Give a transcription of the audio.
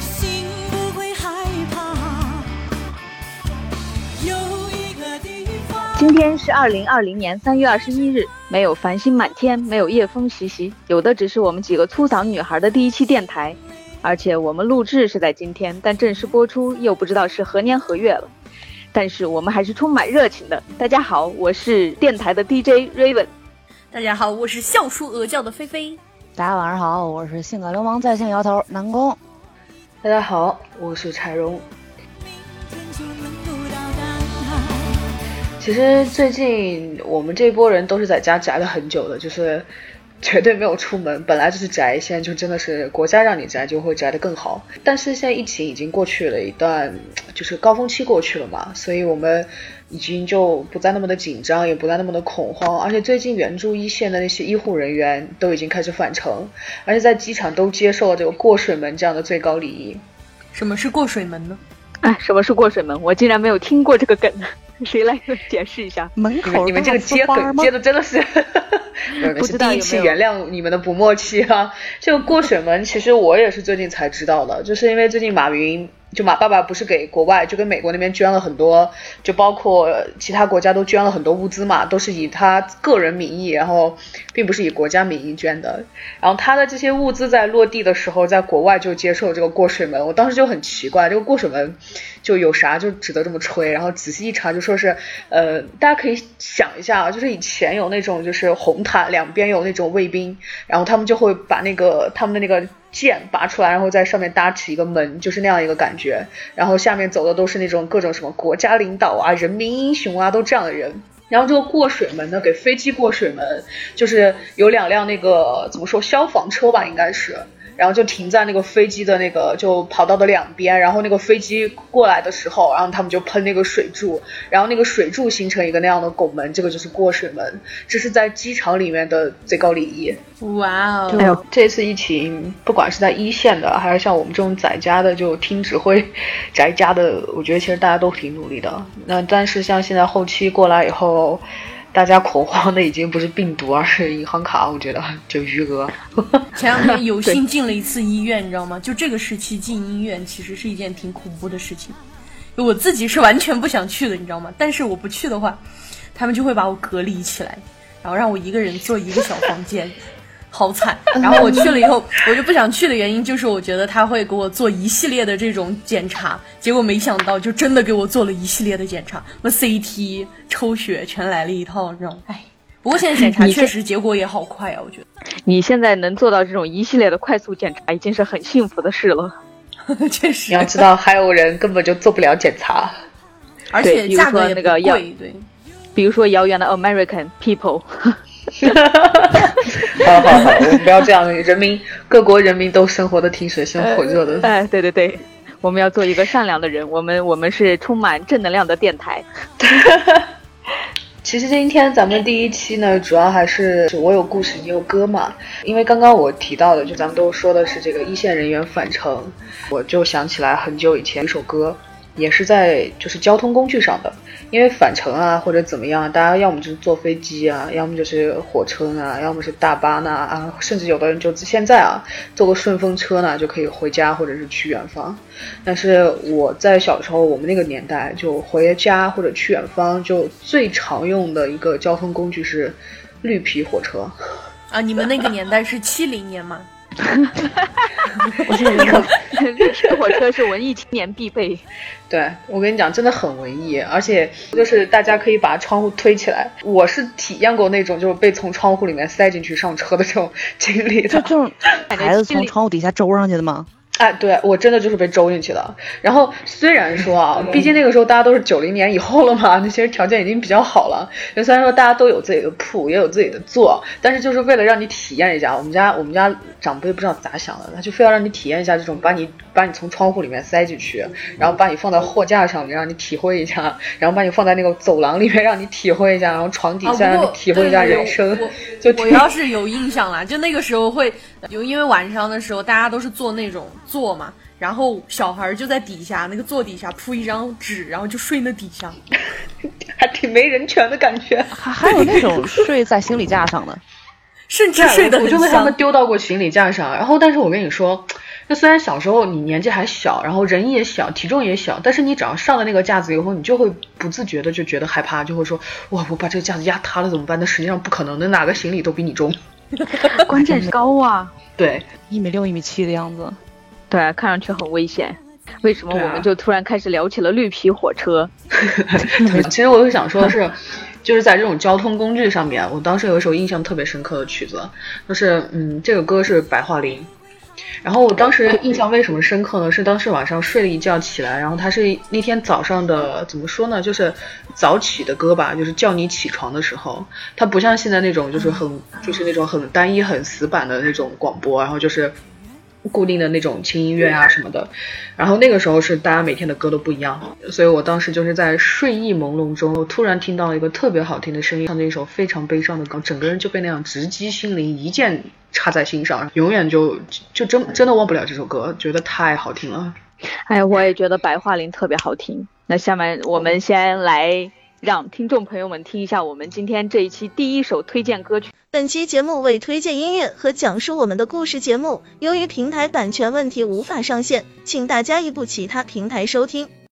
心不会害怕。有一个地方。今天是二零二零年三月二十一日没有繁星满天没有夜风习习有的只是我们几个粗嗓女孩的第一期电台而且我们录制是在今天但正式播出又不知道是何年何月了。但是我们还是充满热情的大家好我是电台的 dj raven 大家好我是笑出鹅叫的菲菲。大家晚上好，我是性感流氓在线摇头南宫。大家好，我是柴荣。其实最近我们这波人都是在家宅了很久的，就是绝对没有出门。本来就是宅，现在就真的是国家让你宅就会宅得更好。但是现在疫情已经过去了一段，就是高峰期过去了嘛，所以我们已经就不再那么的紧张，也不再那么的恐慌。而且最近援助一线的那些医护人员都已经开始返程，而且在机场都接受了这个过水门这样的最高礼仪。什么是过水门呢？哎，什么是过水门？我竟然没有听过这个梗。谁来解释一下？门口你们这个接梗接的真的是，不知道第一期原谅你们的不默契啊！这个过水门，其实我也是最近才知道的，就是因为最近马云。就马爸爸不是给国外，就跟美国那边捐了很多，就包括其他国家都捐了很多物资嘛，都是以他个人名义，然后并不是以国家名义捐的。然后他的这些物资在落地的时候，在国外就接受这个过水门，我当时就很奇怪，这个过水门就有啥就值得这么吹？然后仔细一查，就说是，呃，大家可以想一下啊，就是以前有那种就是红毯两边有那种卫兵，然后他们就会把那个他们的那个。剑拔出来，然后在上面搭起一个门，就是那样一个感觉。然后下面走的都是那种各种什么国家领导啊、人民英雄啊，都这样的人。然后这个过水门呢，给飞机过水门，就是有两辆那个怎么说消防车吧，应该是。然后就停在那个飞机的那个就跑道的两边，然后那个飞机过来的时候，然后他们就喷那个水柱，然后那个水柱形成一个那样的拱门，这个就是过水门，这是在机场里面的最高礼仪。哇哦！哎呦，这次疫情，不管是在一线的，还是像我们这种在家的，就听指挥宅家的，我觉得其实大家都挺努力的。那但是像现在后期过来以后。大家恐慌的已经不是病毒，而是银行卡。我觉得就余额。前两天有幸进了一次医院，你知道吗？就这个时期进医院，其实是一件挺恐怖的事情。我自己是完全不想去的，你知道吗？但是我不去的话，他们就会把我隔离起来，然后让我一个人坐一个小房间。好惨！然后我去了以后，我就不想去的原因就是我觉得他会给我做一系列的这种检查，结果没想到就真的给我做了一系列的检查，那 CT、抽血全来了一套，这种。哎，不过现在检查 确实结果也好快啊，我觉得。你现在能做到这种一系列的快速检查，已经是很幸福的事了。确实。你要知道，还有人根本就做不了检查，而且价格那个贵，对。比如说遥远的 American people。好好好，我们不要这样，人民各国人民都生活的挺水深火热的。哎，对对对，我们要做一个善良的人，我们我们是充满正能量的电台。其实今天咱们第一期呢，主要还是我有故事你有歌嘛，因为刚刚我提到的，就咱们都说的是这个一线人员返程，我就想起来很久以前一首歌。也是在就是交通工具上的，因为返程啊或者怎么样，大家要么就是坐飞机啊，要么就是火车啊，要么是大巴呢啊，甚至有的人就现在啊坐个顺风车呢就可以回家或者是去远方。但是我在小时候，我们那个年代就回家或者去远方，就最常用的一个交通工具是绿皮火车。啊，你们那个年代是七零年吗？我是你可绿 皮火车是文艺青年必备。对我跟你讲，真的很文艺，而且就是大家可以把窗户推起来。我是体验过那种就是被从窗户里面塞进去上车的这种经历的。就是孩子从窗户底下周上去的吗？哎，对我真的就是被周进去的。然后虽然说啊，毕竟那个时候大家都是九零年以后了嘛，那些条件已经比较好了。虽然说大家都有自己的铺，也有自己的座，但是就是为了让你体验一下，我们家我们家长辈不知道咋想的，他就非要让你体验一下这种把你把你从窗户里面塞进去，然后把你放在货架上面让你体会一下，然后把你放在那个走廊里面让你体会一下，然后床底下让你体会一下人生。就我要是有印象了，就那个时候会有，因为晚上的时候大家都是坐那种。坐嘛，然后小孩就在底下那个座底下铺一张纸，然后就睡那底下，还挺没人权的感觉。还还有那种 睡在行李架上的，甚至睡的我就被他们丢到过行李架上。然后，但是我跟你说，那虽然小时候你年纪还小，然后人也小，体重也小，但是你只要上了那个架子以后，你就会不自觉的就觉得害怕，就会说哇，我把这个架子压塌了怎么办？那实际上不可能，的哪个行李都比你重。关键是高啊，对，一米六一米七的样子。对，看上去很危险。为什么我们就突然开始聊起了绿皮火车？其实我就想说的是，就是在这种交通工具上面，我当时有一首印象特别深刻的曲子，就是嗯，这个歌是白桦林。然后我当时印象为什么深刻呢？是当时晚上睡了一觉起来，然后它是那天早上的怎么说呢？就是早起的歌吧，就是叫你起床的时候，它不像现在那种就是很就是那种很单一很死板的那种广播，然后就是固定的那种轻音乐啊什么的。然后那个时候是大家每天的歌都不一样，所以我当时就是在睡意朦胧中，我突然听到了一个特别好听的声音，唱着一首非常悲伤的歌，整个人就被那样直击心灵，一剑插在心上，永远就就真真的忘不了这首歌，觉得太好听了。哎，我也觉得白桦林特别好听。那下面我们先来让听众朋友们听一下我们今天这一期第一首推荐歌曲。本期节目为推荐音乐和讲述我们的故事节目，由于平台版权问题无法上线，请大家移步其他平台收听。